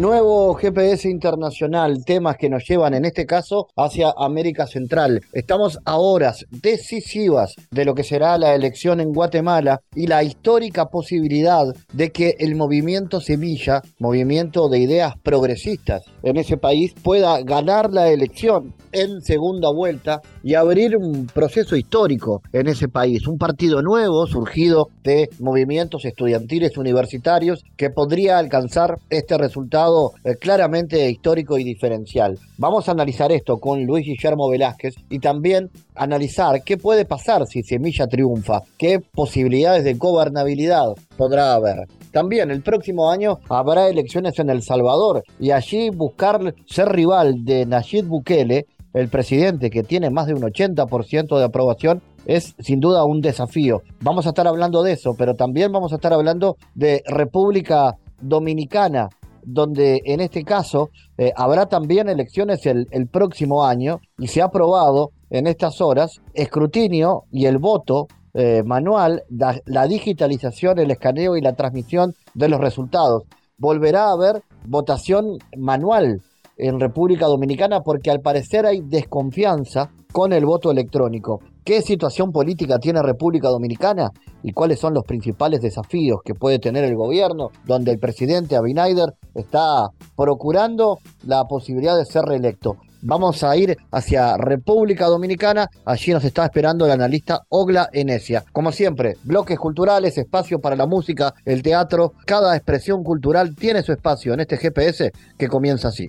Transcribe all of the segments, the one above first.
Nuevo GPS internacional, temas que nos llevan en este caso hacia América Central. Estamos a horas decisivas de lo que será la elección en Guatemala y la histórica posibilidad de que el movimiento Semilla, movimiento de ideas progresistas en ese país, pueda ganar la elección en segunda vuelta y abrir un proceso histórico en ese país, un partido nuevo surgido de movimientos estudiantiles universitarios que podría alcanzar este resultado eh, claramente histórico y diferencial. Vamos a analizar esto con Luis Guillermo Velázquez y también analizar qué puede pasar si Semilla triunfa, qué posibilidades de gobernabilidad podrá haber. También el próximo año habrá elecciones en El Salvador y allí buscar ser rival de Nayib Bukele el presidente que tiene más de un 80% de aprobación es sin duda un desafío. Vamos a estar hablando de eso, pero también vamos a estar hablando de República Dominicana, donde en este caso eh, habrá también elecciones el, próximo año y se ha aprobado en estas horas escrutinio y el voto eh, manual, la digitalización, el escaneo y la transmisión de los resultados. Volverá a haber votación manual en República Dominicana porque al parecer hay desconfianza con el voto electrónico. ¿Qué situación política tiene República Dominicana y cuáles son los principales desafíos que puede tener el gobierno, donde el presidente Abinader está procurando la posibilidad de ser reelecto? Vamos a ir hacia República Dominicana. Allí nos está esperando el analista Ogla Enesia. Como siempre, bloques culturales, espacio para la música, el teatro. Cada expresión cultural tiene su espacio en este GPS que comienza así.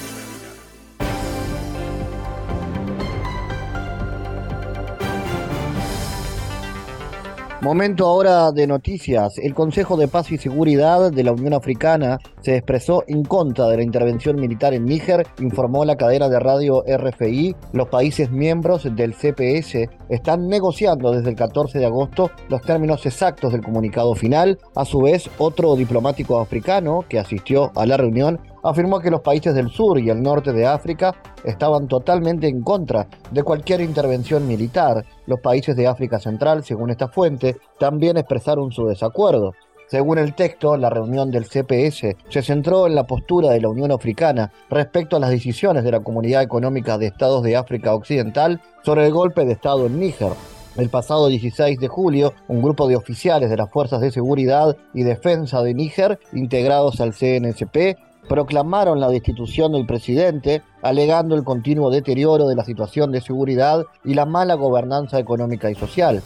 Momento ahora de noticias. El Consejo de Paz y Seguridad de la Unión Africana se expresó en contra de la intervención militar en Níger, informó la cadena de radio RFI. Los países miembros del CPS están negociando desde el 14 de agosto los términos exactos del comunicado final. A su vez, otro diplomático africano que asistió a la reunión afirmó que los países del sur y el norte de África estaban totalmente en contra de cualquier intervención militar. Los países de África Central, según esta fuente, también expresaron su desacuerdo. Según el texto, la reunión del CPS se centró en la postura de la Unión Africana respecto a las decisiones de la Comunidad Económica de Estados de África Occidental sobre el golpe de Estado en Níger. El pasado 16 de julio, un grupo de oficiales de las Fuerzas de Seguridad y Defensa de Níger, integrados al CNSP, proclamaron la destitución del presidente, alegando el continuo deterioro de la situación de seguridad y la mala gobernanza económica y social.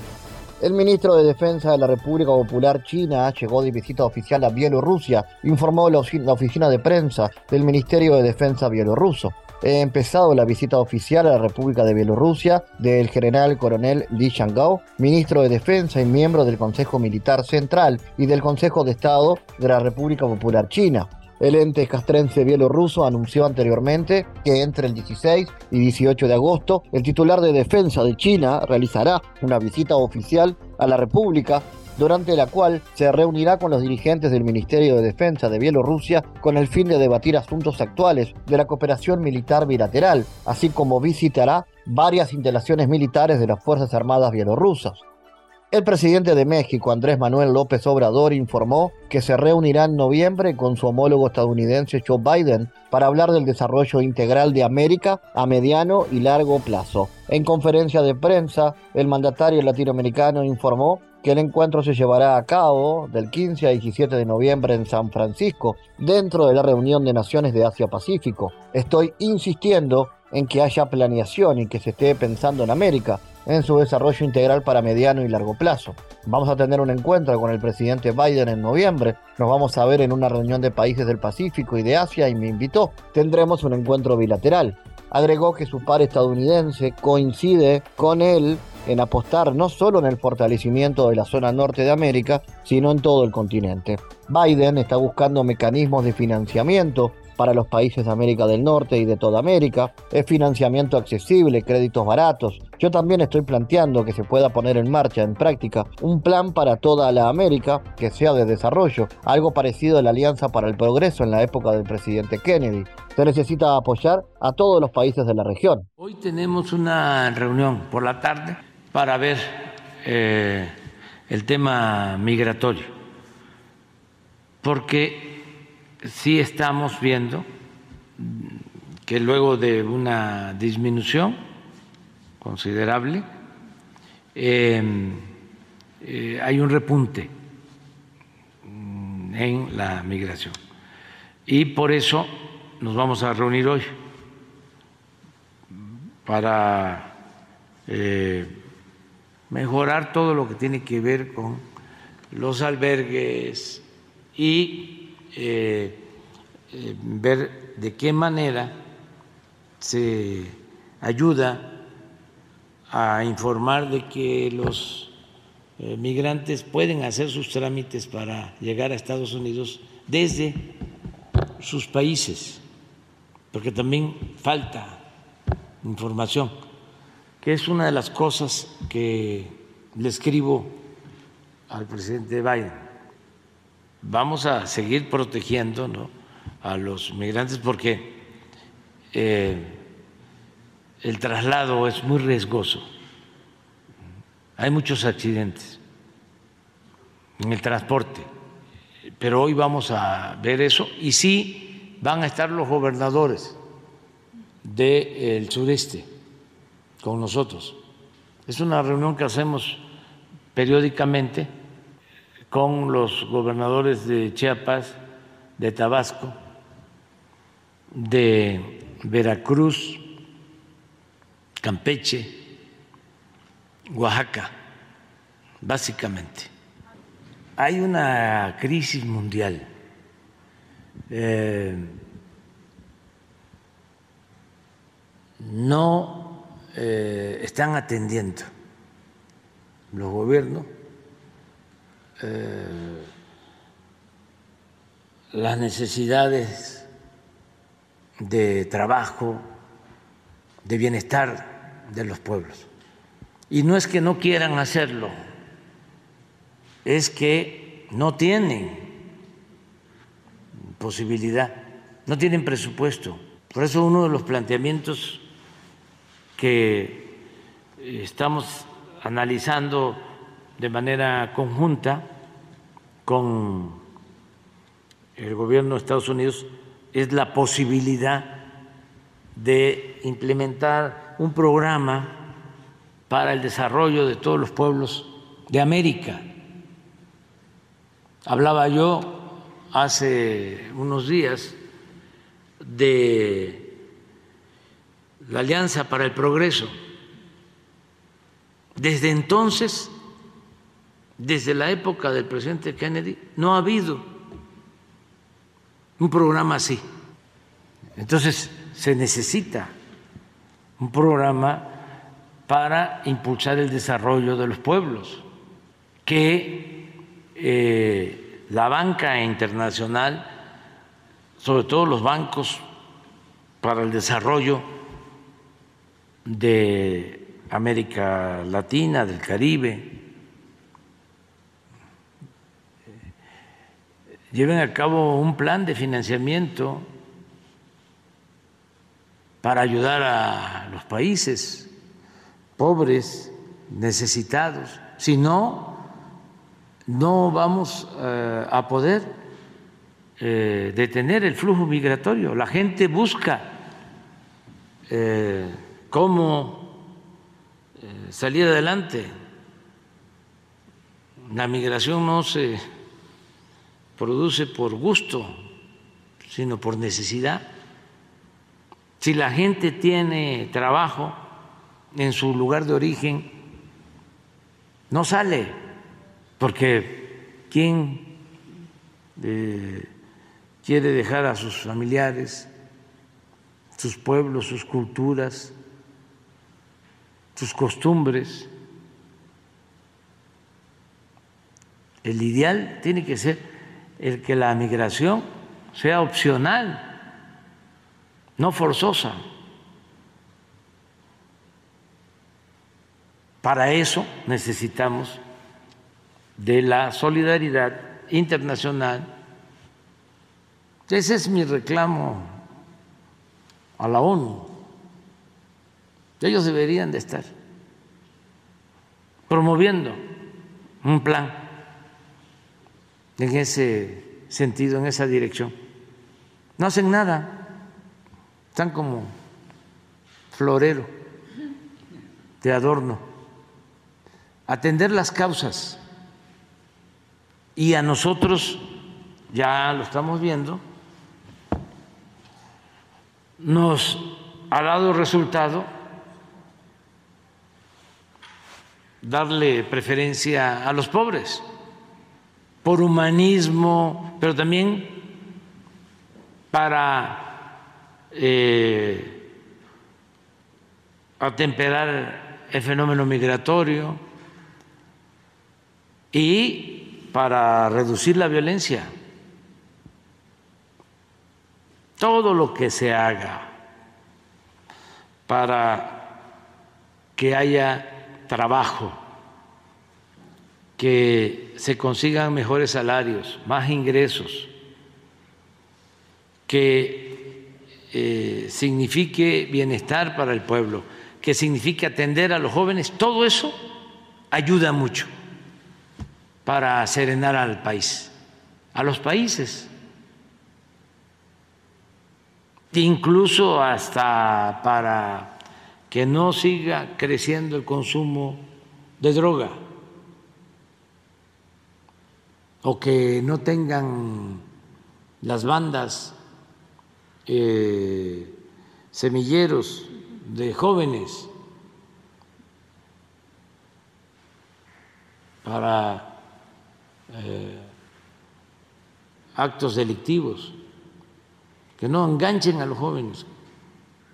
El ministro de Defensa de la República Popular China llegó de visita oficial a Bielorrusia, informó la oficina de prensa del Ministerio de Defensa bielorruso. He empezado la visita oficial a la República de Bielorrusia del general coronel Li Shangao, ministro de Defensa y miembro del Consejo Militar Central y del Consejo de Estado de la República Popular China. El ente castrense bielorruso anunció anteriormente que entre el 16 y 18 de agosto el titular de defensa de China realizará una visita oficial a la República durante la cual se reunirá con los dirigentes del Ministerio de Defensa de Bielorrusia con el fin de debatir asuntos actuales de la cooperación militar bilateral, así como visitará varias instalaciones militares de las Fuerzas Armadas bielorrusas. El presidente de México, Andrés Manuel López Obrador, informó que se reunirá en noviembre con su homólogo estadounidense Joe Biden para hablar del desarrollo integral de América a mediano y largo plazo. En conferencia de prensa, el mandatario latinoamericano informó que el encuentro se llevará a cabo del 15 al 17 de noviembre en San Francisco, dentro de la reunión de naciones de Asia-Pacífico. Estoy insistiendo en que haya planeación y que se esté pensando en América, en su desarrollo integral para mediano y largo plazo. Vamos a tener un encuentro con el presidente Biden en noviembre, nos vamos a ver en una reunión de países del Pacífico y de Asia y me invitó. Tendremos un encuentro bilateral. Agregó que su par estadounidense coincide con él en apostar no solo en el fortalecimiento de la zona norte de América, sino en todo el continente. Biden está buscando mecanismos de financiamiento para los países de América del Norte y de toda América. Es financiamiento accesible, créditos baratos. Yo también estoy planteando que se pueda poner en marcha, en práctica, un plan para toda la América que sea de desarrollo, algo parecido a la Alianza para el Progreso en la época del presidente Kennedy. Se necesita apoyar a todos los países de la región. Hoy tenemos una reunión por la tarde para ver eh, el tema migratorio, porque sí estamos viendo que luego de una disminución considerable em, eh, hay un repunte en la migración. Y por eso nos vamos a reunir hoy para eh, mejorar todo lo que tiene que ver con los albergues y eh, eh, ver de qué manera se ayuda a informar de que los eh, migrantes pueden hacer sus trámites para llegar a Estados Unidos desde sus países, porque también falta información, que es una de las cosas que le escribo al presidente Biden vamos a seguir protegiendo a los migrantes porque eh, el traslado es muy riesgoso. Hay muchos accidentes en el transporte, pero hoy vamos a ver eso y sí van a estar los gobernadores del sureste con nosotros. Es una reunión que hacemos periódicamente con los gobernadores de Chiapas, de Tabasco, de Veracruz, Campeche, Oaxaca, básicamente. Hay una crisis mundial. Eh, no eh, están atendiendo los gobiernos eh, las necesidades de trabajo, de bienestar de los pueblos. Y no es que no quieran hacerlo, es que no tienen posibilidad, no tienen presupuesto. Por eso uno de los planteamientos que estamos analizando de manera conjunta con el gobierno de Estados Unidos es la posibilidad de implementar un programa para el desarrollo de todos los pueblos de América. Hablaba yo hace unos días de la Alianza para el Progreso. Desde entonces desde la época del presidente Kennedy, no ha habido un programa así. Entonces, se necesita un programa para impulsar el desarrollo de los pueblos, que eh, la banca internacional, sobre todo los bancos para el desarrollo de América Latina, del Caribe, lleven a cabo un plan de financiamiento para ayudar a los países pobres, necesitados. Si no, no vamos eh, a poder eh, detener el flujo migratorio. La gente busca eh, cómo salir adelante. La migración no se produce por gusto, sino por necesidad. Si la gente tiene trabajo en su lugar de origen, no sale, porque ¿quién eh, quiere dejar a sus familiares, sus pueblos, sus culturas, sus costumbres? El ideal tiene que ser el que la migración sea opcional, no forzosa. Para eso necesitamos de la solidaridad internacional. Ese es mi reclamo a la ONU. Ellos deberían de estar promoviendo un plan en ese sentido, en esa dirección. No hacen nada, están como florero de adorno. Atender las causas. Y a nosotros, ya lo estamos viendo, nos ha dado resultado darle preferencia a los pobres, por humanismo, pero también para eh, atemperar el fenómeno migratorio y para reducir la violencia. Todo lo que se haga para que haya trabajo, que se consigan mejores salarios, más ingresos, que eh, signifique bienestar para el pueblo, que signifique atender a los jóvenes, todo eso ayuda mucho para serenar al país, a los países, incluso hasta para que no siga creciendo el consumo de droga o que no tengan las bandas eh, semilleros de jóvenes para eh, actos delictivos, que no enganchen a los jóvenes,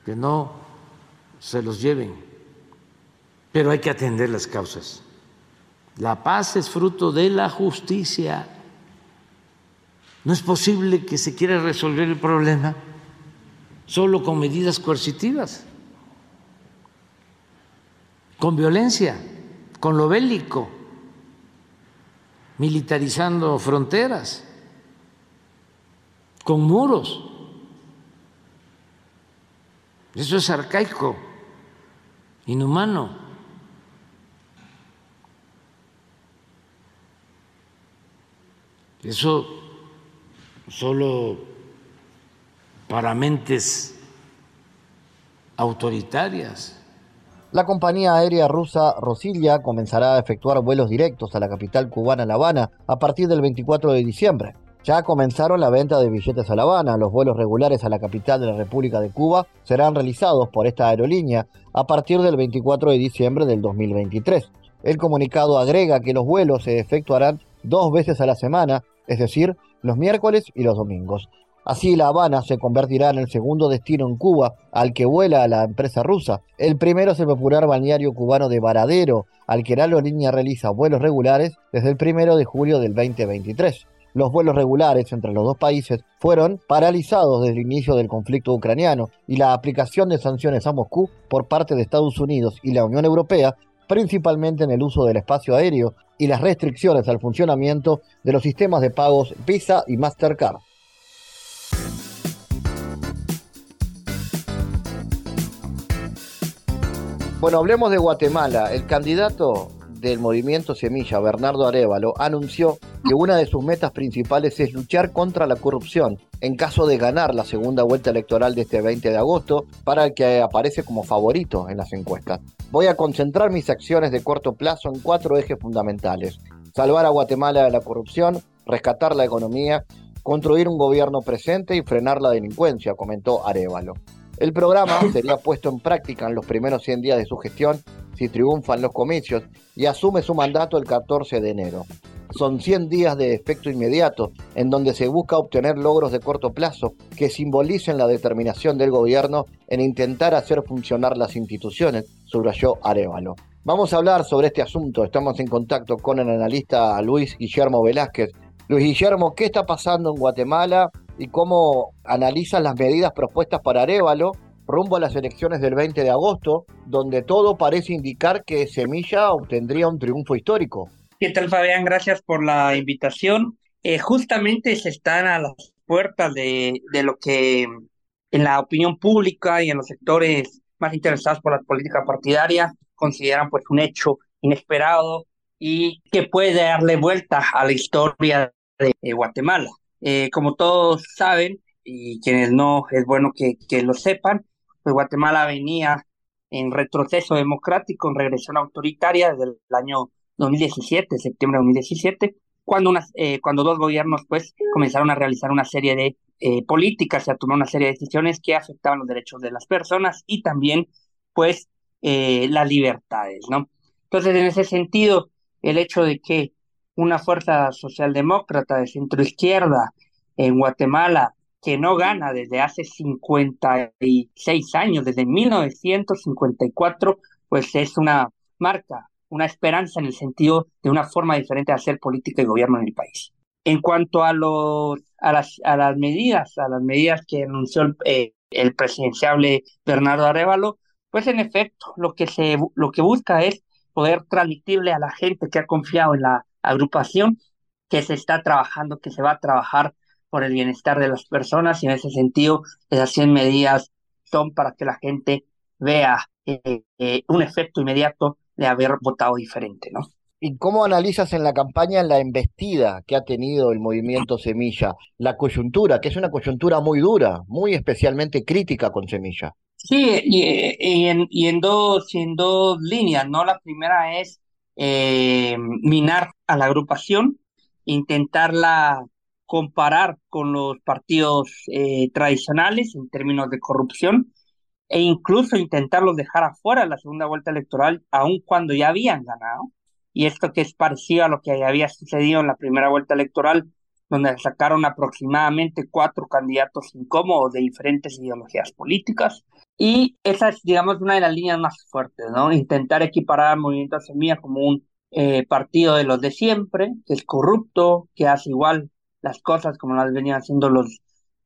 que no se los lleven, pero hay que atender las causas. La paz es fruto de la justicia. No es posible que se quiera resolver el problema solo con medidas coercitivas, con violencia, con lo bélico, militarizando fronteras, con muros. Eso es arcaico inhumano. Eso solo para mentes autoritarias. La compañía aérea rusa Rosilla comenzará a efectuar vuelos directos a la capital cubana La Habana a partir del 24 de diciembre. Ya comenzaron la venta de billetes a La Habana. Los vuelos regulares a la capital de la República de Cuba serán realizados por esta aerolínea a partir del 24 de diciembre del 2023. El comunicado agrega que los vuelos se efectuarán dos veces a la semana, es decir, los miércoles y los domingos. Así La Habana se convertirá en el segundo destino en Cuba al que vuela la empresa rusa. El primero es el popular balneario cubano de Varadero, al que la aerolínea realiza vuelos regulares desde el primero de julio del 2023 los vuelos regulares entre los dos países fueron paralizados desde el inicio del conflicto ucraniano y la aplicación de sanciones a Moscú por parte de Estados Unidos y la Unión Europea, principalmente en el uso del espacio aéreo y las restricciones al funcionamiento de los sistemas de pagos Visa y Mastercard. Bueno, hablemos de Guatemala. El candidato del movimiento Semilla, Bernardo Arevalo, anunció que una de sus metas principales es luchar contra la corrupción en caso de ganar la segunda vuelta electoral de este 20 de agosto, para el que aparece como favorito en las encuestas. Voy a concentrar mis acciones de corto plazo en cuatro ejes fundamentales. Salvar a Guatemala de la corrupción, rescatar la economía, construir un gobierno presente y frenar la delincuencia, comentó Arevalo. El programa sería puesto en práctica en los primeros 100 días de su gestión si triunfan los comicios y asume su mandato el 14 de enero. Son 100 días de efecto inmediato en donde se busca obtener logros de corto plazo que simbolicen la determinación del gobierno en intentar hacer funcionar las instituciones, subrayó Arevalo. Vamos a hablar sobre este asunto. Estamos en contacto con el analista Luis Guillermo Velázquez. Luis Guillermo, ¿qué está pasando en Guatemala y cómo analizan las medidas propuestas para Arevalo rumbo a las elecciones del 20 de agosto, donde todo parece indicar que Semilla obtendría un triunfo histórico? ¿Qué tal, Fabián? Gracias por la invitación. Eh, justamente se están a las puertas de, de lo que en la opinión pública y en los sectores más interesados por la política partidaria consideran pues un hecho inesperado y que puede darle vuelta a la historia de, Guatemala. Eh, como todos saben, y quienes no es bueno que, que lo sepan, pues Guatemala venía en retroceso democrático, en regresión autoritaria desde el año 2017, septiembre de 2017, cuando, unas, eh, cuando dos gobiernos pues comenzaron a realizar una serie de eh, políticas y a tomar una serie de decisiones que afectaban los derechos de las personas y también pues eh, las libertades, ¿no? Entonces, en ese sentido, el hecho de que una fuerza socialdemócrata de centro izquierda en Guatemala, que no gana desde hace 56 años, desde 1954, pues es una marca, una esperanza en el sentido de una forma diferente de hacer política y gobierno en el país. En cuanto a, los, a, las, a las medidas, a las medidas que anunció el, eh, el presidenciable Bernardo Arevalo, pues en efecto, lo que, se, lo que busca es poder transmitirle a la gente que ha confiado en la agrupación que se está trabajando, que se va a trabajar por el bienestar de las personas y en ese sentido esas 100 medidas son para que la gente vea eh, eh, un efecto inmediato de haber votado diferente, ¿no? ¿Y cómo analizas en la campaña la embestida que ha tenido el movimiento Semilla, la coyuntura, que es una coyuntura muy dura, muy especialmente crítica con Semilla? Sí, y, en, y en, dos, en dos líneas, ¿no? La primera es eh, minar a la agrupación, intentarla comparar con los partidos eh, tradicionales en términos de corrupción e incluso intentarlos dejar afuera de la segunda vuelta electoral, aun cuando ya habían ganado y esto que es parecido a lo que había sucedido en la primera vuelta electoral, donde sacaron aproximadamente cuatro candidatos incómodos de diferentes ideologías políticas. Y esa es, digamos, una de las líneas más fuertes, ¿no? Intentar equiparar al Movimiento Semilla como un eh, partido de los de siempre, que es corrupto, que hace igual las cosas como las venían haciendo los,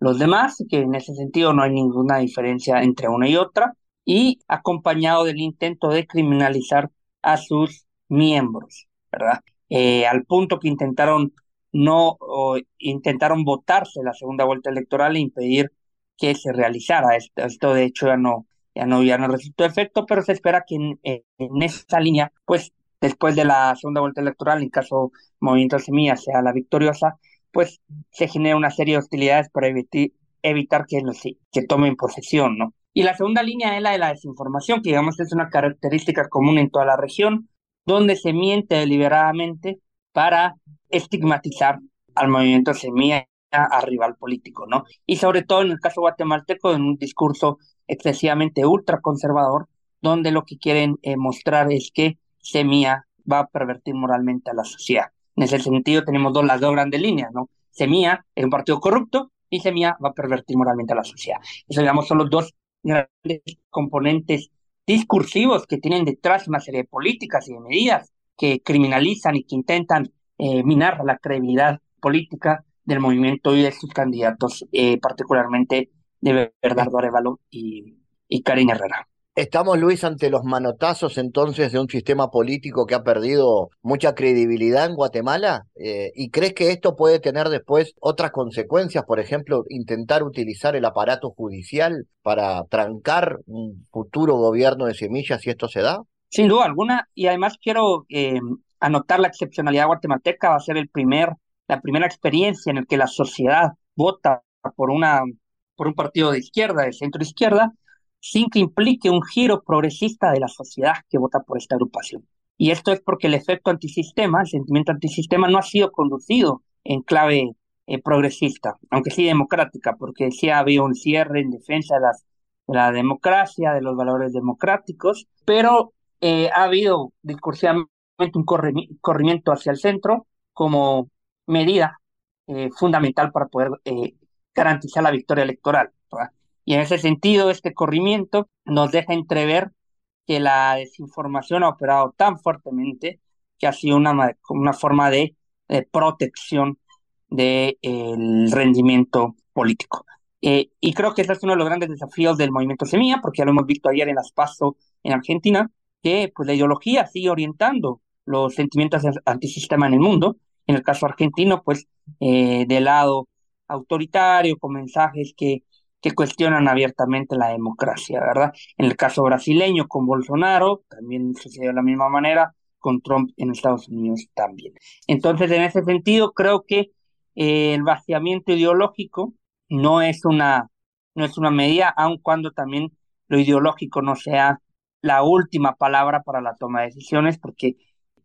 los demás, que en ese sentido no hay ninguna diferencia entre una y otra, y acompañado del intento de criminalizar a sus miembros, ¿verdad? Eh, al punto que intentaron no intentaron votarse la segunda vuelta electoral e impedir que se realizara esto. Esto de hecho ya no ya no ya no resultó efecto, pero se espera que en, en esa línea, pues después de la segunda vuelta electoral, en caso Movimiento Semilla sea la victoriosa, pues se genera una serie de hostilidades para evitar, que, que tomen posesión, ¿no? Y la segunda línea es la de la desinformación, que digamos es una característica común en toda la región, donde se miente deliberadamente para estigmatizar al movimiento semilla a rival político, ¿no? Y sobre todo en el caso guatemalteco, en un discurso excesivamente ultraconservador, donde lo que quieren eh, mostrar es que Semilla va a pervertir moralmente a la sociedad. En ese sentido tenemos dos, las dos grandes líneas, ¿no? Semilla es un partido corrupto y Semilla va a pervertir moralmente a la sociedad. Eso, digamos, son los dos grandes componentes discursivos que tienen detrás una serie de políticas y de medidas que criminalizan y que intentan eh, minar la credibilidad política del movimiento y de sus candidatos, eh, particularmente de Bernardo Arevalo y, y Karin Herrera. Estamos, Luis, ante los manotazos entonces de un sistema político que ha perdido mucha credibilidad en Guatemala. Eh, ¿Y crees que esto puede tener después otras consecuencias? Por ejemplo, intentar utilizar el aparato judicial para trancar un futuro gobierno de semillas si esto se da. Sin duda alguna. Y además quiero eh, anotar la excepcionalidad guatemalteca. Va a ser el primer, la primera experiencia en la que la sociedad vota por, una, por un partido de izquierda, de centro izquierda sin que implique un giro progresista de la sociedad que vota por esta agrupación. Y esto es porque el efecto antisistema, el sentimiento antisistema, no ha sido conducido en clave eh, progresista, aunque sí democrática, porque sí ha habido un cierre en defensa de, la democracia, de los valores democráticos, pero eh, ha habido discursivamente un corrimiento hacia el centro como medida eh, fundamental para poder garantizar la victoria electoral. Y en ese sentido, este corrimiento nos deja entrever que la desinformación ha operado tan fuertemente que ha sido una, una forma de, protección del rendimiento político. Eh, y creo que ese es uno de los grandes desafíos del movimiento Semilla, porque ya lo hemos visto ayer en las PASO en Argentina, que pues la ideología sigue orientando los sentimientos antisistema en el mundo. En el caso argentino, pues eh, de lado autoritario, con mensajes que, que cuestionan abiertamente la democracia, ¿verdad? En el caso brasileño, con Bolsonaro, también sucedió de la misma manera, con Trump en Estados Unidos también. Entonces, en ese sentido, creo que eh, el vaciamiento ideológico no es una, no es una medida, aun cuando también lo ideológico no sea la última palabra para la toma de decisiones, porque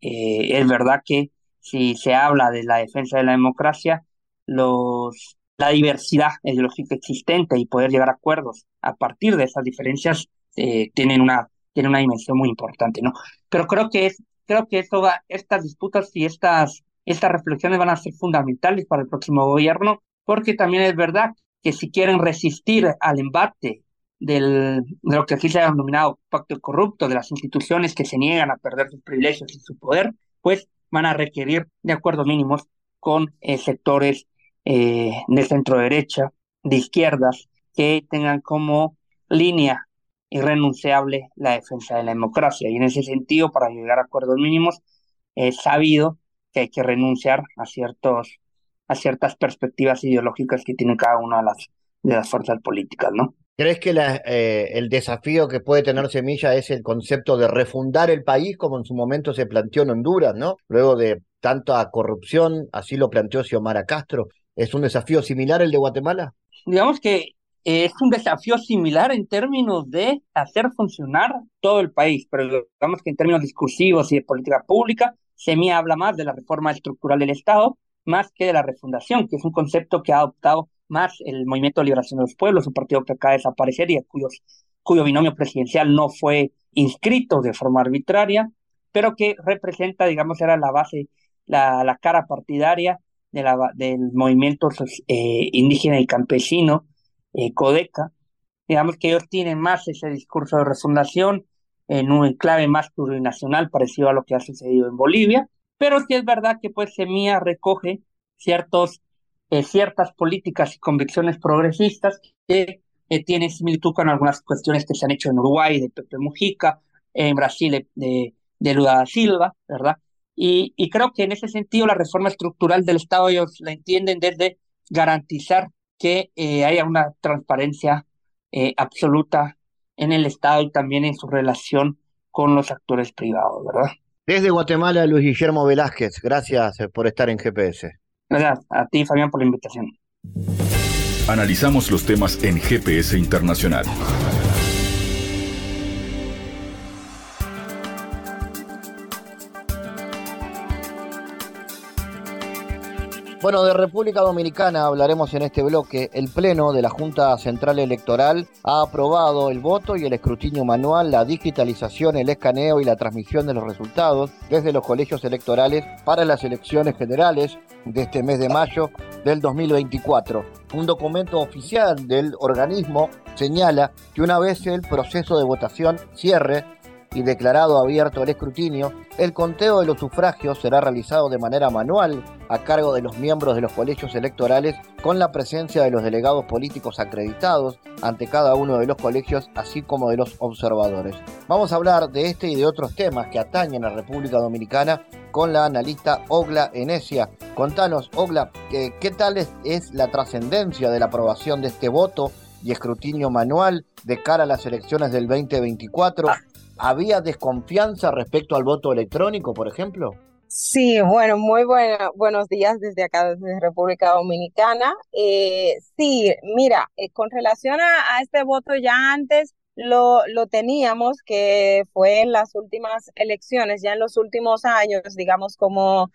eh, es verdad que si se habla de la defensa de la democracia, los, la diversidad ideológica existente y poder llegar a acuerdos a partir de esas diferencias eh, tienen, una, tienen una dimensión muy importante, ¿no? Pero creo que es, creo que esto estas disputas y estas, estas reflexiones van a ser fundamentales para el próximo gobierno, porque también es verdad que si quieren resistir al embate del, de lo que aquí se ha denominado pacto corrupto, de las instituciones que se niegan a perder sus privilegios y su poder, pues van a requerir de acuerdos mínimos con eh, sectores eh, de centro derecha, de izquierdas, que tengan como línea irrenunciable la defensa de la democracia. Y en ese sentido, para llegar a acuerdos mínimos, es sabido que hay que renunciar a ciertos a ciertas perspectivas ideológicas que tiene cada una de las, de las fuerzas políticas, ¿no? ¿Crees que eh, el desafío que puede tener Semilla es el concepto de refundar el país como en su momento se planteó en Honduras, ¿no? Luego de tanta corrupción, así lo planteó Xiomara Castro. ¿Es un desafío similar el de Guatemala? Digamos que es un desafío similar en términos de hacer funcionar todo el país, pero digamos que en términos discursivos y de política pública, Semilla habla más de la reforma estructural del Estado más que de la refundación, que es un concepto que ha adoptado más el Movimiento de Liberación de los Pueblos, un partido que acaba de desaparecer y cuyos, cuyo binomio presidencial no fue inscrito de forma arbitraria, pero que representa, digamos, era la base, la, la cara partidaria de la, del movimiento eh, indígena y campesino, eh, CODECA. Digamos que ellos tienen más ese discurso de refundación en un enclave más plurinacional, parecido a lo que ha sucedido en Bolivia, pero sí es verdad que pues Semilla recoge ciertos, eh, ciertas políticas y convicciones progresistas que tienen similitud con algunas cuestiones que se han hecho en Uruguay de Pepe Mujica, en Brasil de, de Silva, ¿verdad? Y, y, creo que en ese sentido la reforma estructural del Estado ellos la entienden desde garantizar que eh, haya una transparencia absoluta en el Estado y también en su relación con los actores privados, ¿verdad? Desde Guatemala, Luis Guillermo Velázquez, gracias eh, por estar en GPS. Gracias a ti, Fabián, por la invitación. Analizamos los temas en GPS Internacional. Bueno, de República Dominicana hablaremos en este bloque. El Pleno de la Junta Central Electoral ha aprobado el voto y el escrutinio manual, la digitalización, el escaneo y la transmisión de los resultados desde los colegios electorales para las elecciones generales de este mes de mayo del 2024. Un documento oficial del organismo señala que una vez el proceso de votación cierre, y declarado abierto el escrutinio, el conteo de los sufragios será realizado de manera manual a cargo de los miembros de los colegios electorales con la presencia de los delegados políticos acreditados ante cada uno de los colegios, así como de los observadores. Vamos a hablar de este y de otros temas que atañen a República Dominicana con la analista Ogla Enesia. Contanos, Ogla, ¿qué tal es la trascendencia de la aprobación de este voto y escrutinio manual de cara a las elecciones del 2024 ¿Había desconfianza respecto al voto electrónico, por ejemplo? Sí, bueno, muy buenos días desde acá, desde República Dominicana. Eh, sí, mira, eh, con relación a, este voto ya antes lo, lo teníamos, que fue en las últimas elecciones, ya en los últimos años, digamos como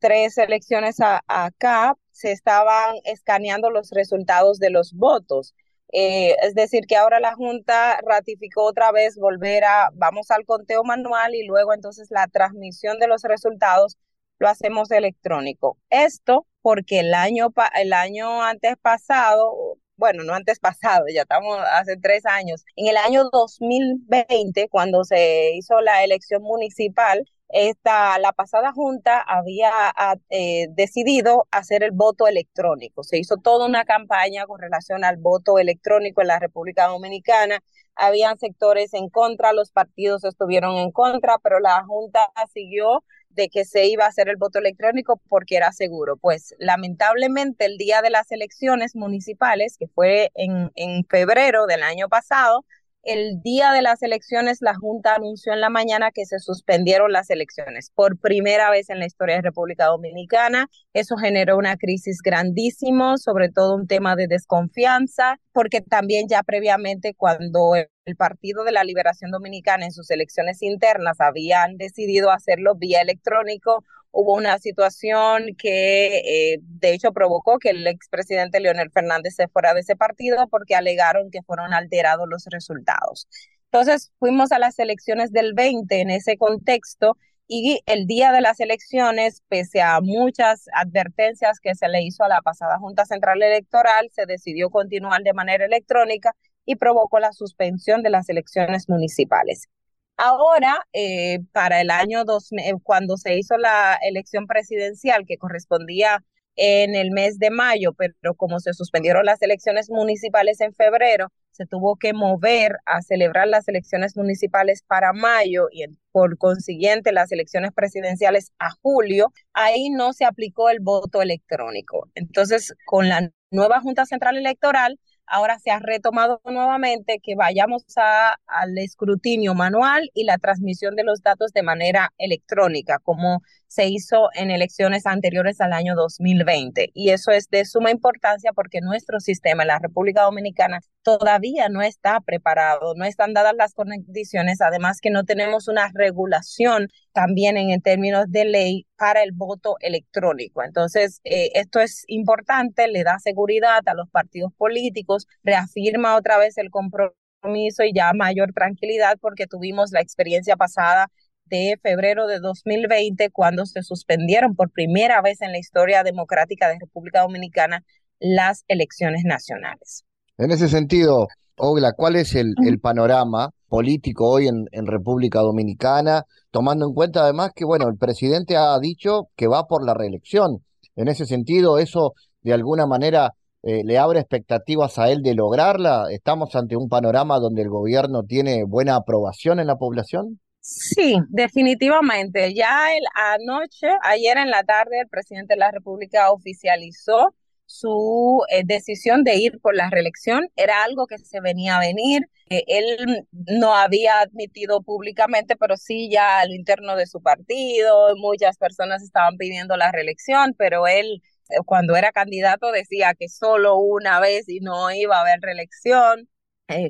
tres elecciones acá, se estaban escaneando los resultados de los votos. Eh, es decir, que ahora la Junta ratificó otra vez volver a, vamos al conteo manual y luego entonces la transmisión de los resultados lo hacemos electrónico. Esto porque el año, el año antes pasado, bueno, no antes pasado, ya estamos hace tres años, en el año 2020, cuando se hizo la elección municipal, esta, la pasada junta había ah, eh, decidido hacer el voto electrónico. Se hizo toda una campaña con relación al voto electrónico en la República Dominicana. Habían sectores en contra, los partidos estuvieron en contra, pero la junta siguió de que se iba a hacer el voto electrónico porque era seguro. Pues lamentablemente el día de las elecciones municipales, que fue en, en febrero del año pasado, el día de las elecciones, la Junta anunció en la mañana que se suspendieron las elecciones por primera vez en la historia de República Dominicana. Eso generó una crisis grandísima, sobre todo un tema de desconfianza, porque también ya previamente cuando el Partido de la Liberación Dominicana en sus elecciones internas habían decidido hacerlo vía electrónico, hubo una situación que eh, de hecho provocó que el expresidente Leonel Fernández se fuera de ese partido porque alegaron que fueron alterados los resultados. Entonces fuimos a las elecciones del 20 en ese contexto y el día de las elecciones, pese a muchas advertencias que se le hizo a la pasada Junta Central Electoral, se decidió continuar de manera electrónica y provocó la suspensión de las elecciones municipales. Ahora, eh, para el año 2000, eh, cuando se hizo la elección presidencial que correspondía en el mes de mayo, pero como se suspendieron las elecciones municipales en febrero, se tuvo que mover a celebrar las elecciones municipales para mayo y por consiguiente las elecciones presidenciales a julio, ahí no se aplicó el voto electrónico. Entonces, con la nueva Junta Central Electoral, ahora se ha retomado nuevamente que vayamos a, al escrutinio manual y la transmisión de los datos de manera electrónica, como se hizo en elecciones anteriores al año 2020. Y eso es de suma importancia porque nuestro sistema en la República Dominicana todavía no está preparado, no están dadas las condiciones, además que no tenemos una regulación también en términos de ley para el voto electrónico. Entonces, eh, esto es importante, le da seguridad a los partidos políticos, reafirma otra vez el compromiso y ya mayor tranquilidad porque tuvimos la experiencia pasada de febrero de 2020, cuando se suspendieron por primera vez en la historia democrática de República Dominicana las elecciones nacionales. En ese sentido, Ogla, ¿cuál es el, panorama político hoy en, República Dominicana, tomando en cuenta además que, bueno, el presidente ha dicho que va por la reelección. En ese sentido, eso de alguna manera eh, le abre expectativas a él de lograrla. ¿Estamos ante un panorama donde el gobierno tiene buena aprobación en la población? Sí, definitivamente. Ya el, anoche, ayer en la tarde, el presidente de la República oficializó su eh, decisión de ir por la reelección. Era algo que se venía a venir. Eh, él no había admitido públicamente, pero sí ya al interno de su partido. Muchas personas estaban pidiendo la reelección, pero él eh, cuando era candidato decía que solo una vez y no iba a haber reelección.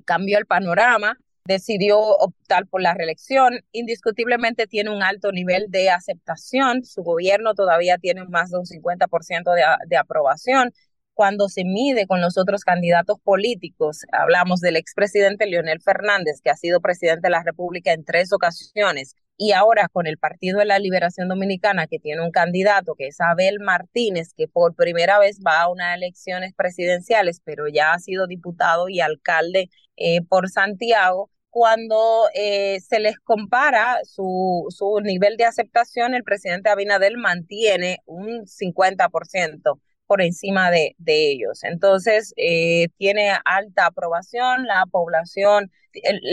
cambió el panorama decidió optar por la reelección. Indiscutiblemente tiene un alto nivel de aceptación. Su gobierno todavía tiene más de un 50% de, de aprobación. Cuando se mide con los otros candidatos políticos, hablamos del expresidente Leonel Fernández, que ha sido presidente de la República en tres ocasiones, y ahora con el Partido de la Liberación Dominicana, que tiene un candidato que es Abel Martínez, que por primera vez va a unas elecciones presidenciales, pero ya ha sido diputado y alcalde eh, por Santiago, cuando eh, se les compara su, su nivel de aceptación, el presidente Abinadel mantiene un 50% por encima de, de ellos. Entonces, eh, tiene alta aprobación, la población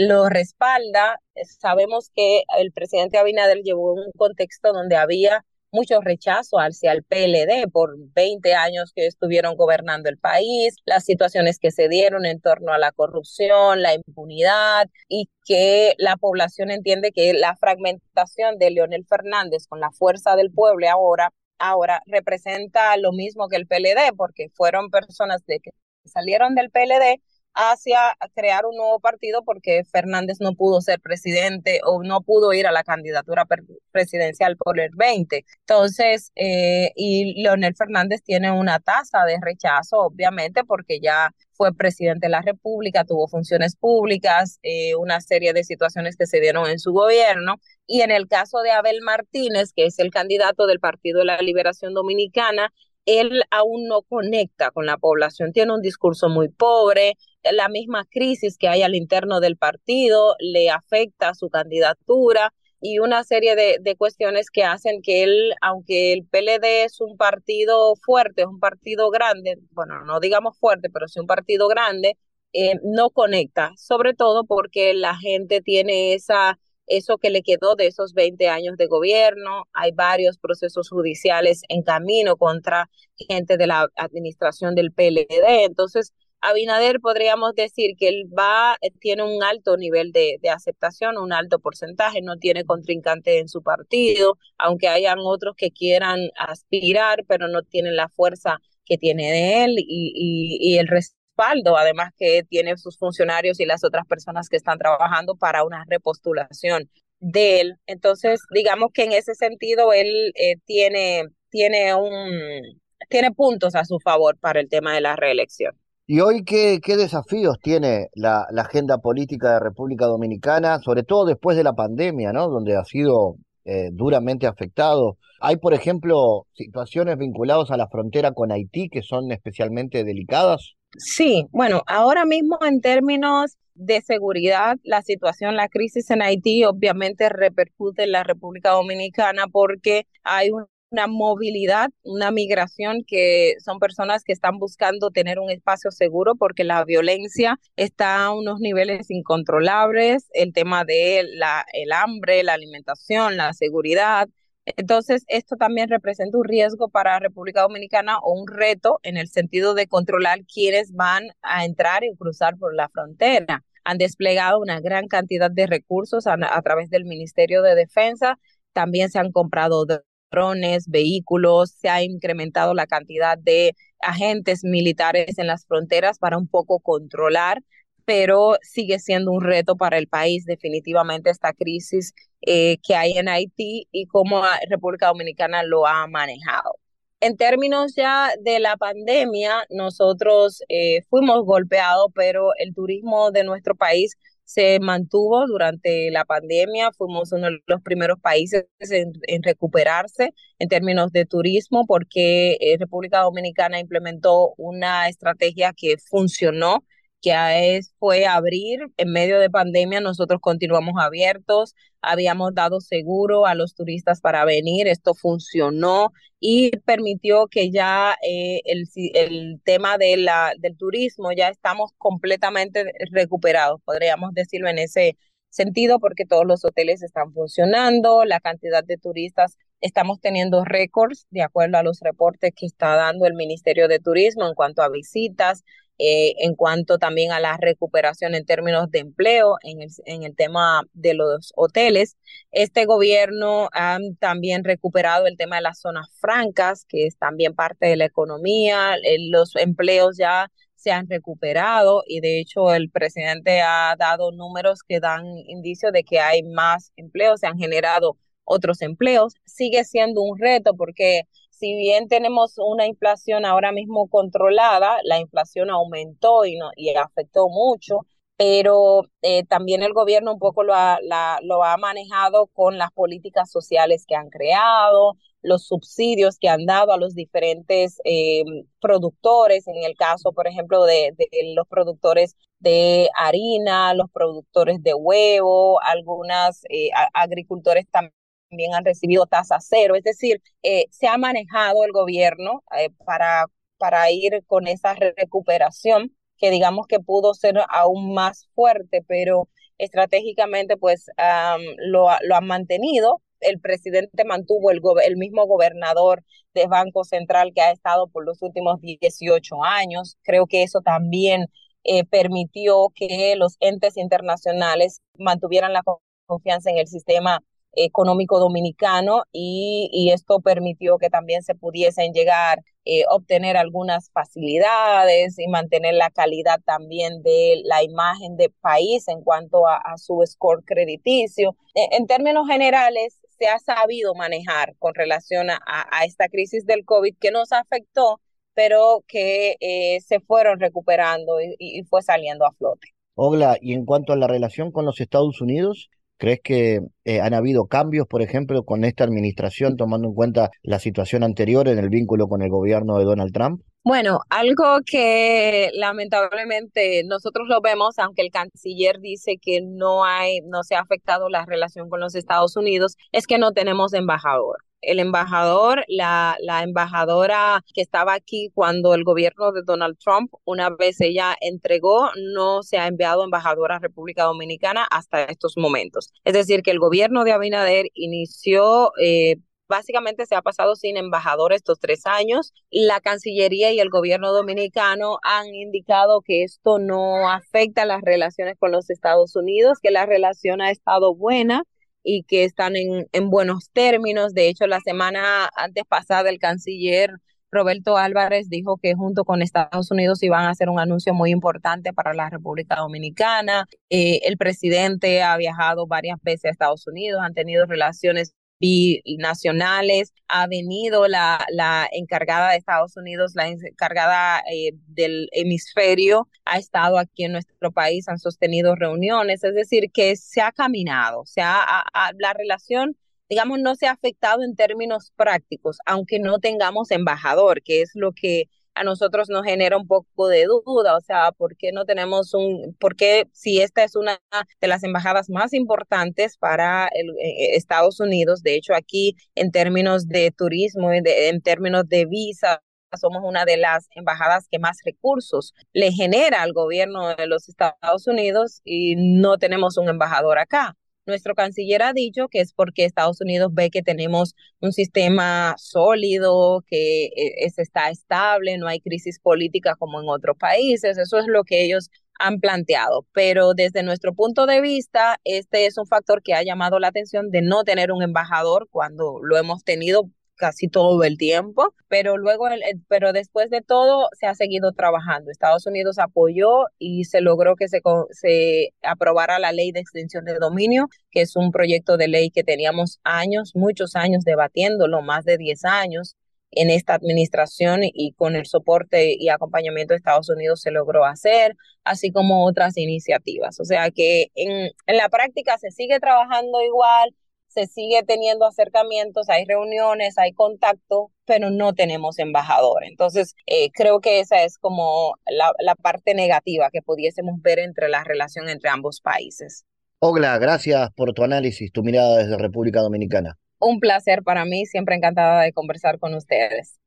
lo respalda. Sabemos que el presidente Abinadel llevó un contexto donde había mucho rechazo hacia el PLD por 20 años que estuvieron gobernando el país, las situaciones que se dieron en torno a la corrupción, la impunidad y que la población entiende que la fragmentación de Leonel Fernández con la fuerza del pueblo ahora ahora representa lo mismo que el PLD porque fueron personas de que salieron del PLD hacia crear un nuevo partido porque Fernández no pudo ser presidente o no pudo ir a la candidatura presidencial por el 20. Entonces, eh, y Leonel Fernández tiene una tasa de rechazo, obviamente, porque ya fue presidente de la República, tuvo funciones públicas, eh, una serie de situaciones que se dieron en su gobierno. Y en el caso de Abel Martínez, que es el candidato del Partido de la Liberación Dominicana, él aún no conecta con la población, tiene un discurso muy pobre, la misma crisis que hay al interno del partido le afecta a su candidatura y una serie de, de, cuestiones que hacen que él, aunque el PLD es un partido fuerte, es un partido grande, bueno, no digamos fuerte, pero sí un partido grande, eh, no conecta, sobre todo porque la gente tiene esa eso que le quedó de esos 20 años de gobierno. Hay varios procesos judiciales en camino contra gente de la administración del PLD. Entonces, Abinader podríamos decir que él va, eh, tiene un alto nivel de, aceptación, un alto porcentaje, no tiene contrincante en su partido, aunque hayan otros que quieran aspirar, pero no tienen la fuerza que tiene de él y, y, y el respaldo, además que tiene sus funcionarios y las otras personas que están trabajando para una repostulación de él. Entonces, digamos que en ese sentido él eh, tiene, tiene, un, tiene puntos a su favor para el tema de la reelección. ¿Y hoy qué, desafíos tiene la, agenda política de República Dominicana, sobre todo después de la pandemia, ¿no? donde ha sido eh, duramente afectado? Hay, por ejemplo, situaciones vinculadas a la frontera con Haití que son especialmente delicadas. Sí, bueno, ahora mismo en términos de seguridad, la situación, la crisis en Haití obviamente repercute en la República Dominicana porque hay una movilidad, una migración que son personas que están buscando tener un espacio seguro porque la violencia está a unos niveles incontrolables, el tema de la, hambre, la alimentación, la seguridad, entonces, esto también representa un riesgo para República Dominicana o un reto en el sentido de controlar quiénes van a entrar y cruzar por la frontera. Han desplegado una gran cantidad de recursos a través del Ministerio de Defensa. También se han comprado drones, vehículos, se ha incrementado la cantidad de agentes militares en las fronteras para un poco controlar pero sigue siendo un reto para el país definitivamente esta crisis eh, que hay en Haití y cómo República Dominicana lo ha manejado. En términos ya de la pandemia, nosotros eh, fuimos golpeados, pero el turismo de nuestro país se mantuvo durante la pandemia. Fuimos uno de los primeros países en, en recuperarse en términos de turismo porque eh, República Dominicana implementó una estrategia que funcionó que es, fue abrir en medio de pandemia, nosotros continuamos abiertos, habíamos dado seguro a los turistas para venir, esto funcionó y permitió que ya eh, el, el, tema de la, del turismo ya estamos completamente recuperados, podríamos decirlo en ese sentido, porque todos los hoteles están funcionando, la cantidad de turistas estamos teniendo récords de acuerdo a los reportes que está dando el Ministerio de Turismo en cuanto a visitas, eh, en cuanto también a la recuperación en términos de empleo en el, en el tema de los hoteles. Este gobierno ha también recuperado el tema de las zonas francas, que es también parte de la economía. Eh, los empleos ya se han recuperado y de hecho el presidente ha dado números que dan indicio de que hay más empleos, se han generado otros empleos. Sigue siendo un reto porque si bien tenemos una inflación ahora mismo controlada, la inflación aumentó y, no, y afectó mucho, pero eh, también el gobierno un poco lo ha, la, lo ha manejado con las políticas sociales que han creado, los subsidios que han dado a los diferentes eh, productores, en el caso, por ejemplo, de, los productores de harina, los productores de huevo, algunas eh, agricultores también también han recibido tasa cero, es decir, eh, se ha manejado el gobierno eh, para, para ir con esa recuperación que digamos que pudo ser aún más fuerte, pero estratégicamente pues um, lo, lo han mantenido. El presidente mantuvo el, el mismo gobernador de Banco Central que ha estado por los últimos 18 años. Creo que eso también eh, permitió que los entes internacionales mantuvieran la confianza en el sistema económico dominicano y, y, esto permitió que también se pudiesen llegar eh, obtener algunas facilidades y mantener la calidad también de la imagen del país en cuanto a, su score crediticio. En, en, términos generales, se ha sabido manejar con relación a, a esta crisis del COVID que nos afectó, pero que eh, se fueron recuperando y, y fue saliendo a flote. Ogla, y en cuanto a la relación con los Estados Unidos, ¿Crees que eh, han habido cambios, por ejemplo, con esta administración, tomando en cuenta la situación anterior en el vínculo con el gobierno de Donald Trump? Bueno, algo que lamentablemente nosotros lo vemos, aunque el canciller dice que no hay, no se ha afectado la relación con los Estados Unidos, es que no tenemos embajador el embajador, la, embajadora que estaba aquí cuando el gobierno de Donald Trump, una vez ella entregó, no se ha enviado embajadora a República Dominicana hasta estos momentos. Es decir, que el gobierno de Abinader inició eh, básicamente se ha pasado sin embajador estos tres años. La Cancillería y el gobierno dominicano han indicado que esto no afecta las relaciones con los Estados Unidos, que la relación ha estado buena y que están en, en buenos términos. De hecho, la semana antes pasada el canciller Roberto Álvarez dijo que junto con Estados Unidos iban a hacer un anuncio muy importante para la República Dominicana. Eh, el presidente ha viajado varias veces a Estados Unidos, han tenido relaciones binacionales. Ha venido la, la encargada de Estados Unidos, la encargada eh, del hemisferio, ha estado aquí en nuestro país, han sostenido reuniones, es decir, que se ha caminado, o sea, la relación digamos, no se ha afectado en términos prácticos, aunque no tengamos embajador, que es lo que a nosotros nos genera un poco de duda, o sea, ¿por qué no tenemos un, por qué si esta es una de las embajadas más importantes para el, eh, Estados Unidos, de hecho aquí en términos de turismo, en términos de visa, somos una de las embajadas que más recursos le genera al gobierno de los Estados Unidos y no tenemos un embajador acá. Nuestro canciller ha dicho que es porque Estados Unidos ve que tenemos un sistema sólido, que eh, está estable, no hay crisis política como en otros países. Eso es lo que ellos han planteado. Pero desde nuestro punto de vista, este es un factor que ha llamado la atención de no tener un embajador cuando lo hemos tenido casi todo el tiempo, pero luego, pero después de todo se ha seguido trabajando. Estados Unidos apoyó y se logró que se, se aprobara la ley de extensión de dominio, que es un proyecto de ley que teníamos años, muchos años debatiéndolo, más de 10 años en esta administración y con el soporte y acompañamiento de Estados Unidos se logró hacer, así como otras iniciativas. O sea que en, en la práctica se sigue trabajando igual, se sigue teniendo acercamientos, hay reuniones, hay contacto, pero no tenemos embajador. Entonces, eh, creo que esa es como la, la parte negativa que pudiésemos ver entre la relación entre ambos países. Ogla, gracias por tu análisis, tu mirada desde República Dominicana. Un placer para mí, siempre encantada de conversar con ustedes.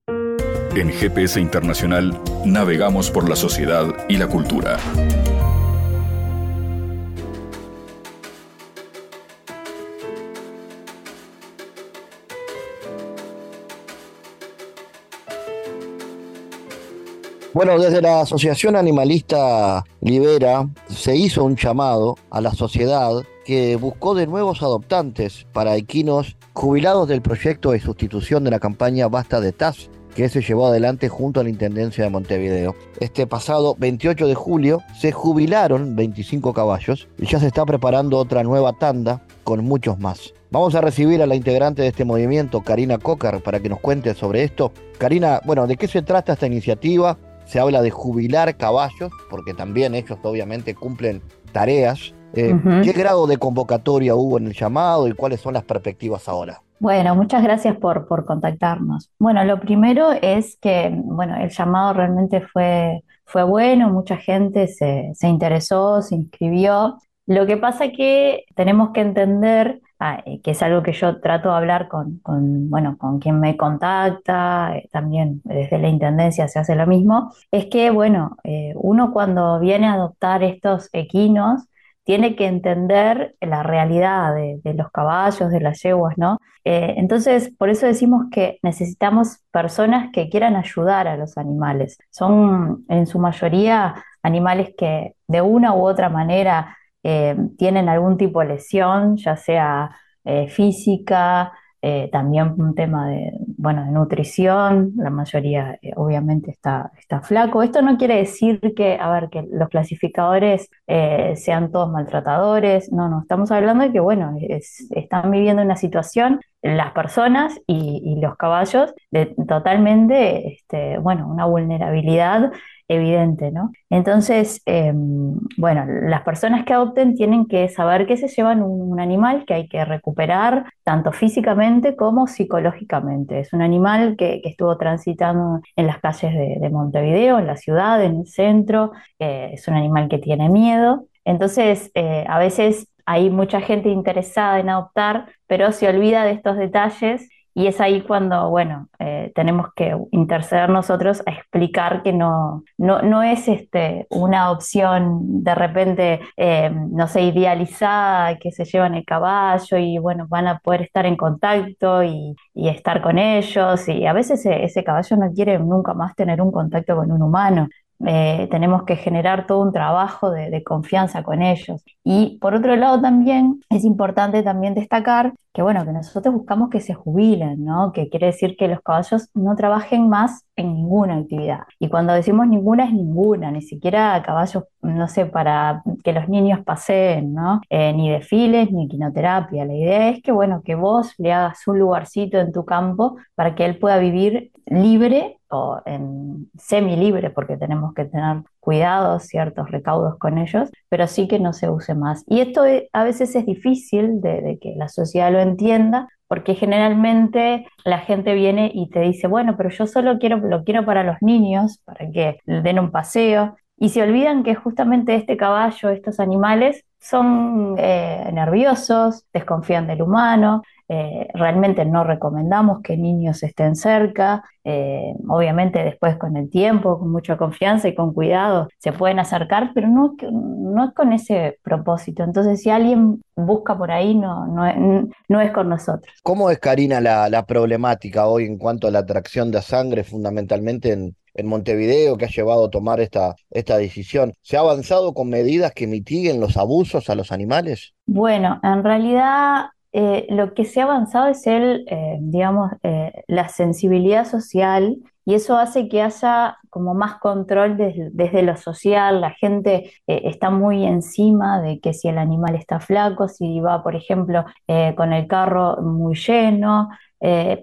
En GPS Internacional navegamos por la sociedad y la cultura. Bueno, desde la Asociación Animalista Libera se hizo un llamado a la sociedad que buscó de nuevos adoptantes para equinos jubilados del proyecto de sustitución de la campaña Basta de TAS que se llevó adelante junto a la Intendencia de Montevideo. Este pasado 28 de julio se jubilaron 25 caballos y ya se está preparando otra nueva tanda con muchos más. Vamos a recibir a la integrante de este movimiento, Karina Cocar, para que nos cuente sobre esto. Karina, bueno, ¿de qué se trata esta iniciativa? Se habla de jubilar caballos, porque también ellos obviamente cumplen tareas. Eh, ¿Qué grado de convocatoria hubo en el llamado y cuáles son las perspectivas ahora? Bueno, muchas gracias por, por contactarnos. Bueno, lo primero es que, bueno, el llamado realmente fue, fue bueno, mucha gente se, se interesó, se inscribió. Lo que pasa es que tenemos que entender Ah, eh, que es algo que yo trato de hablar con, bueno, con quien me contacta, eh, también desde la Intendencia se hace lo mismo, es que, bueno, eh, uno cuando viene a adoptar estos equinos, tiene que entender la realidad de, los caballos, de las yeguas, ¿no? entonces, por eso decimos que necesitamos personas que quieran ayudar a los animales. Son en su mayoría animales que de una u otra manera eh, tienen algún tipo de lesión, ya sea eh, física, eh, también un tema de, bueno, de nutrición, la mayoría obviamente está, está flaco. Esto no quiere decir que, a ver, que los clasificadores sean todos maltratadores, no, no, estamos hablando de que, bueno, están viviendo una situación las personas y, los caballos de totalmente, este, bueno, una vulnerabilidad evidente, ¿no? Entonces, em, bueno, las personas que adopten tienen que saber que se llevan un, animal que hay que recuperar tanto físicamente como psicológicamente. Es un animal que, estuvo transitando en las calles de, Montevideo, en la ciudad, en el centro, eh, es un animal que tiene miedo. Entonces, eh, a veces hay mucha gente interesada en adoptar, pero se olvida de estos detalles y es ahí cuando, bueno, eh, tenemos que interceder nosotros a explicar que no, no, es este, una opción de repente, eh, no sé, idealizada, que se llevan el caballo y, bueno, van a poder estar en contacto y, estar con ellos. Y a veces ese, ese caballo no quiere nunca más tener un contacto con un humano. Eh, tenemos que generar todo un trabajo de, confianza con ellos. Y por otro lado también es importante también destacar que bueno, que nosotros buscamos que se jubilen, ¿no? Que quiere decir que los caballos no trabajen más en ninguna actividad. Y cuando decimos ninguna es ninguna, ni siquiera caballos, no sé, para que los niños paseen, ¿no? Eh, ni desfiles, ni quinoterapia. La idea es que bueno, que vos le hagas un lugarcito en tu campo para que él pueda vivir libre o en semi libre, porque tenemos que tener cuidados, ciertos recaudos con ellos, pero sí que no se use más. Y esto e, a veces es difícil de, que la sociedad lo entienda, porque generalmente la gente viene y te dice, bueno, pero yo solo quiero, lo quiero para los niños, para que den un paseo, y se olvidan que justamente este caballo, estos animales, son eh, nerviosos, desconfían del humano, eh, realmente no recomendamos que niños estén cerca. Eh, obviamente después con el tiempo, con mucha confianza y con cuidado, se pueden acercar, pero no, no es con ese propósito. Entonces, si alguien busca por ahí, no, no, no es con nosotros. ¿Cómo es, Karina, la, la problemática hoy en cuanto a la atracción de sangre, fundamentalmente en, en Montevideo que ha llevado a tomar esta, esta decisión. ¿Se ha avanzado con medidas que mitiguen los abusos a los animales? Bueno, en realidad eh, lo que se ha avanzado es el, eh, digamos, eh, la sensibilidad social y eso hace que haya como más control desde, lo social. La gente está muy encima de que si el animal está flaco, si va, por ejemplo, con el carro muy lleno.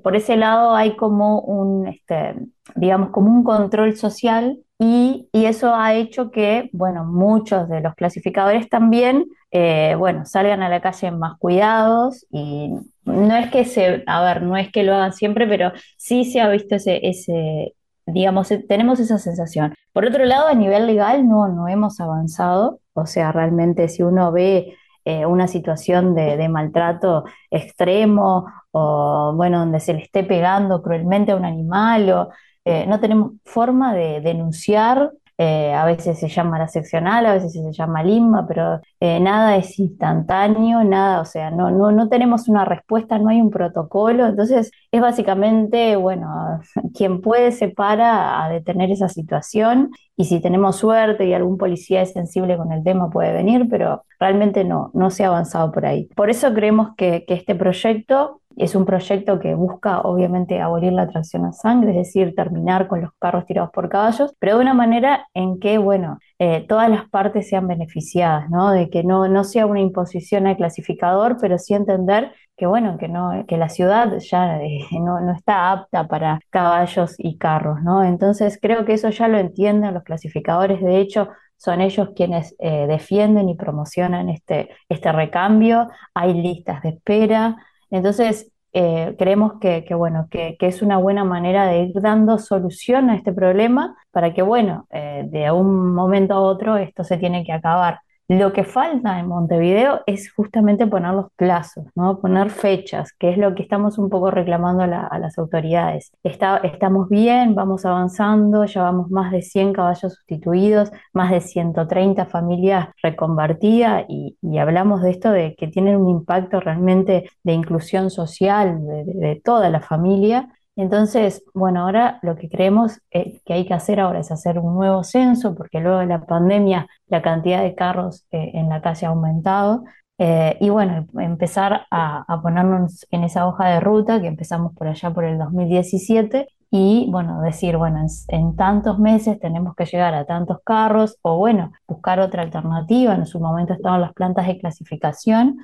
por ese lado hay como un, este, digamos, como un control social y, eso ha hecho que, bueno, muchos de los clasificadores también, eh, bueno, salgan a la calle más cuidados y no es que se, a ver, no es que lo hagan siempre, pero sí se ha visto ese, ese digamos, eh, tenemos esa sensación. Por otro lado, a nivel legal no, no hemos avanzado, o sea, realmente si uno ve eh, una situación de, de, maltrato extremo o, bueno, donde se le esté pegando cruelmente a un animal o eh, no tenemos forma de denunciar, eh, a veces se llama la seccional, a veces se llama limba, pero eh, nada es instantáneo, nada, o sea, no, no, no tenemos una respuesta, no hay un protocolo, entonces es básicamente, bueno, quien puede se para a detener esa situación y si tenemos suerte y algún policía es sensible con el tema puede venir, pero realmente no, no se ha avanzado por ahí. Por eso creemos que, que este proyecto es un proyecto que busca obviamente abolir la tracción a sangre, es decir, terminar con los carros tirados por caballos, pero de una manera en que, bueno, eh, todas las partes sean beneficiadas, ¿no? De que no, no sea una imposición al clasificador, pero sí entender que, bueno, que, no, que la ciudad ya eh, no, no, está apta para caballos y carros, ¿no? Entonces creo que eso ya lo entienden los clasificadores, de hecho, son ellos quienes eh, defienden y promocionan este, este recambio, hay listas de espera, entonces, eh, creemos que, bueno, que, es una buena manera de ir dando solución a este problema para que, bueno, eh, de un momento a otro esto se tiene que acabar. Lo que falta en Montevideo es justamente poner los plazos, ¿no? poner fechas, que es lo que estamos un poco reclamando a, las autoridades. estamos bien, vamos avanzando, ya vamos más de 100 caballos sustituidos, más de 130 familias reconvertidas y, hablamos de esto de que tienen un impacto realmente de inclusión social de toda la familia entonces, bueno, ahora lo que creemos que hay que hacer ahora es hacer un nuevo censo, porque luego de la pandemia la cantidad de carros eh, en la calle ha aumentado. Eh, y bueno, empezar a, ponernos en esa hoja de ruta que empezamos por allá por el 2017 y bueno, decir, bueno, en, en, tantos meses tenemos que llegar a tantos carros o bueno, buscar otra alternativa. En su momento estaban las plantas de clasificación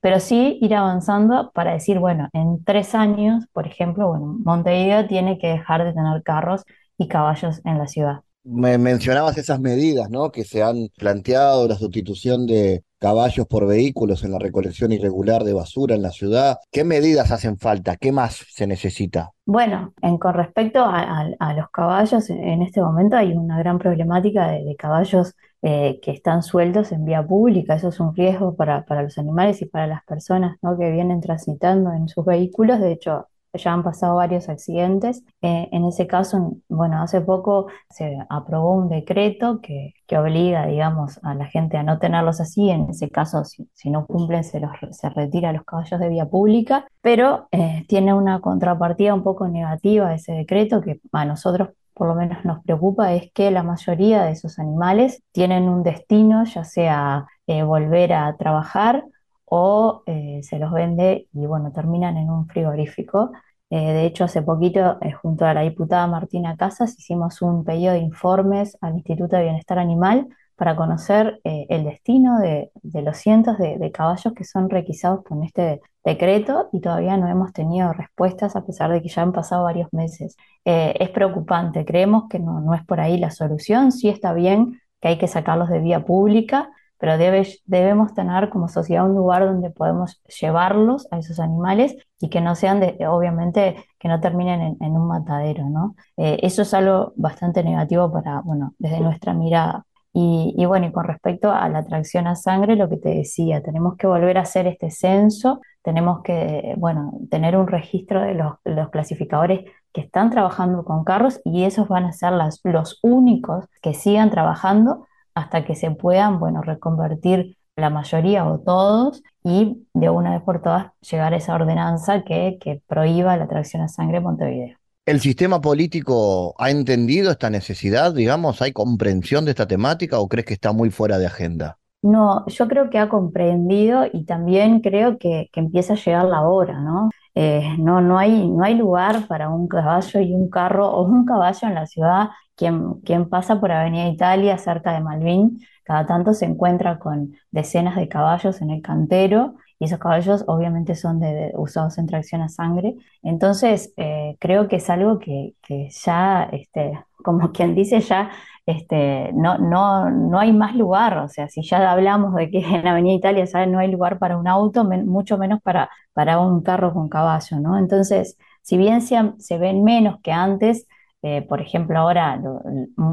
pero sí ir avanzando para decir, bueno, en tres años, por ejemplo, bueno, Montevideo tiene que dejar de tener carros y caballos en la ciudad. Me mencionabas esas medidas, ¿no? Que se han planteado, la sustitución de caballos por vehículos en la recolección irregular de basura en la ciudad. ¿Qué medidas hacen falta? ¿Qué más se necesita? Bueno, en, con respecto a, los caballos, en este momento hay una gran problemática de, caballos eh, que están sueltos en vía pública. Eso es un riesgo para, para los animales y para las personas ¿no? que vienen transitando en sus vehículos. De hecho, ya han pasado varios accidentes. Eh, en ese caso, bueno, hace poco se aprobó un decreto que, que, obliga, digamos, a la gente a no tenerlos así. En ese caso, si, no cumplen, se, los, se retira los caballos de vía pública, pero eh, tiene una contrapartida un poco negativa ese decreto que a nosotros por lo menos nos preocupa es que la mayoría de esos animales tienen un destino, ya sea eh, volver a trabajar o eh, se los vende y bueno, terminan en un frigorífico. Eh, de hecho, hace poquito, junto a la diputada Martina Casas, hicimos un pedido de informes al Instituto de Bienestar Animal para conocer el destino de, los cientos de, caballos que son requisados con este decreto y todavía no hemos tenido respuestas a pesar de que ya han pasado varios meses. es preocupante, creemos que no, no es por ahí la solución, sí está bien que hay que sacarlos de vía pública, pero debemos tener como sociedad un lugar donde podemos llevarlos a esos animales y que no sean, obviamente, que no terminen en, un matadero, ¿no? Eh, eso es algo bastante negativo para, bueno, desde nuestra mirada. Y, bueno, y con respecto a la tracción a sangre, lo que te decía, tenemos que volver a hacer este censo, tenemos que, bueno, tener un registro de los, clasificadores que están trabajando con carros y esos van a ser los únicos que sigan trabajando hasta que se puedan, bueno, reconvertir la mayoría o todos y de una vez por todas llegar a esa ordenanza que, que prohíba la tracción a sangre en Montevideo. ¿El sistema político ha entendido esta necesidad, digamos? ¿Hay comprensión de esta temática o crees que está muy fuera de agenda? No, yo creo que ha comprendido y también creo que, que empieza a llegar la hora, ¿no? Eh, no, no, hay, no hay lugar para un caballo y un carro o un caballo en la ciudad. Quien, quien pasa por Avenida Italia cerca de Malvin, cada tanto se encuentra con decenas de caballos en el cantero y esos caballos obviamente son de, usados en tracción a sangre. Entonces, eh, creo que es algo que, que ya, este, como quien dice, ya este, no, no, no hay más lugar. O sea, si ya hablamos de que en Avenida Italia no hay lugar para un auto, mucho menos para, para un carro con caballo, ¿no? Entonces, si bien se, se ven menos que antes, eh, por ejemplo, ahora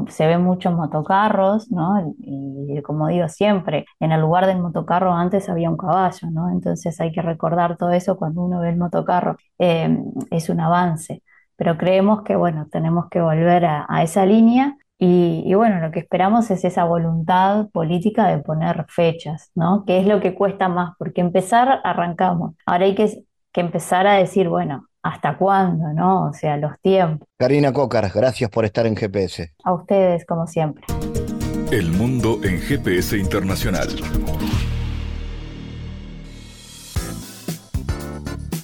se ven muchos motocarros, ¿no? Y, como digo siempre, en el lugar del motocarro antes había un caballo, ¿no? Entonces hay que recordar todo eso cuando uno ve el motocarro. Eh, es un avance. Pero creemos que, bueno, tenemos que volver a, a esa línea y, bueno, lo que esperamos es esa voluntad política de poner fechas, ¿no? Que es lo que cuesta más, porque empezar arrancamos. Ahora hay que, que empezar a decir, bueno, ¿hasta cuándo, no? O sea, los tiempos. Karina Cócar, gracias por estar en GPS. A ustedes, como siempre. El mundo en GPS Internacional.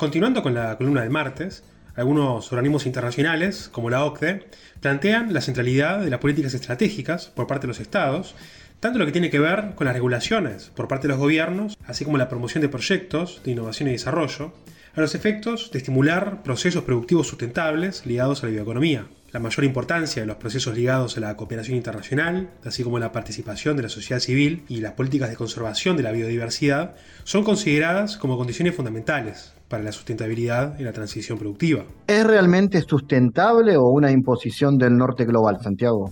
Continuando con la columna del martes, algunos organismos internacionales, como la OCDE, plantean la centralidad de las políticas estratégicas por parte de los estados, tanto lo que tiene que ver con las regulaciones por parte de los gobiernos, así como la promoción de proyectos de innovación y desarrollo, a los efectos de estimular procesos productivos sustentables ligados a la bioeconomía la mayor importancia de los procesos ligados a la cooperación internacional, así como la participación de la sociedad civil y las políticas de conservación de la biodiversidad, son consideradas como condiciones fundamentales para la sustentabilidad y la transición productiva. ¿Es realmente sustentable o una imposición del norte global, Santiago?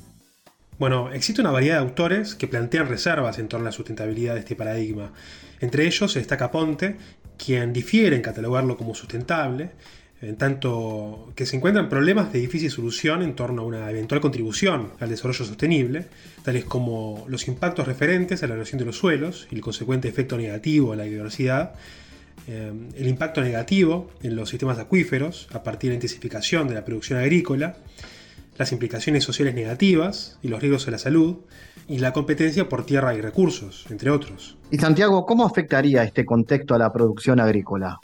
Bueno, existe una variedad de autores que plantean reservas en torno a la sustentabilidad de este paradigma. Entre ellos se destaca Ponte, quien difiere en catalogarlo como sustentable, en tanto que se encuentran problemas de difícil solución en torno a una eventual contribución al desarrollo sostenible, tales como los impactos referentes a la erosión de los suelos y el consecuente efecto negativo a la biodiversidad, eh, el impacto negativo en los sistemas acuíferos a partir de la intensificación de la producción agrícola, las implicaciones sociales negativas y los riesgos a la salud, y la competencia por tierra y recursos, entre otros. Y Santiago, ¿cómo afectaría este contexto a la producción agrícola?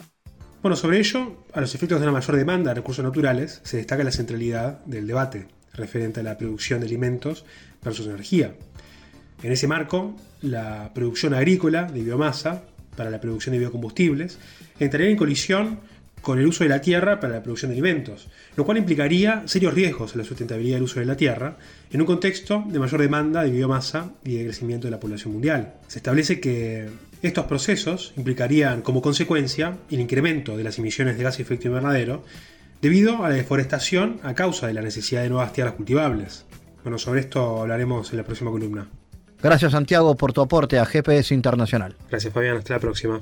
Bueno, sobre ello, a los efectos de una mayor demanda de recursos naturales, se destaca la centralidad del debate referente a la producción de alimentos versus energía. En ese marco, la producción agrícola de biomasa para la producción de biocombustibles entraría en colisión con el uso de la tierra para la producción de alimentos, lo cual implicaría serios riesgos a la sustentabilidad del uso de la tierra en un contexto de mayor demanda de biomasa y de crecimiento de la población mundial. Se establece que estos procesos implicarían como consecuencia el incremento de las emisiones de gas de efecto invernadero debido a la deforestación a causa de la necesidad de nuevas tierras cultivables. Bueno, sobre esto hablaremos en la próxima columna. Gracias Santiago por tu aporte a GPS Internacional. Gracias Fabián, hasta la próxima.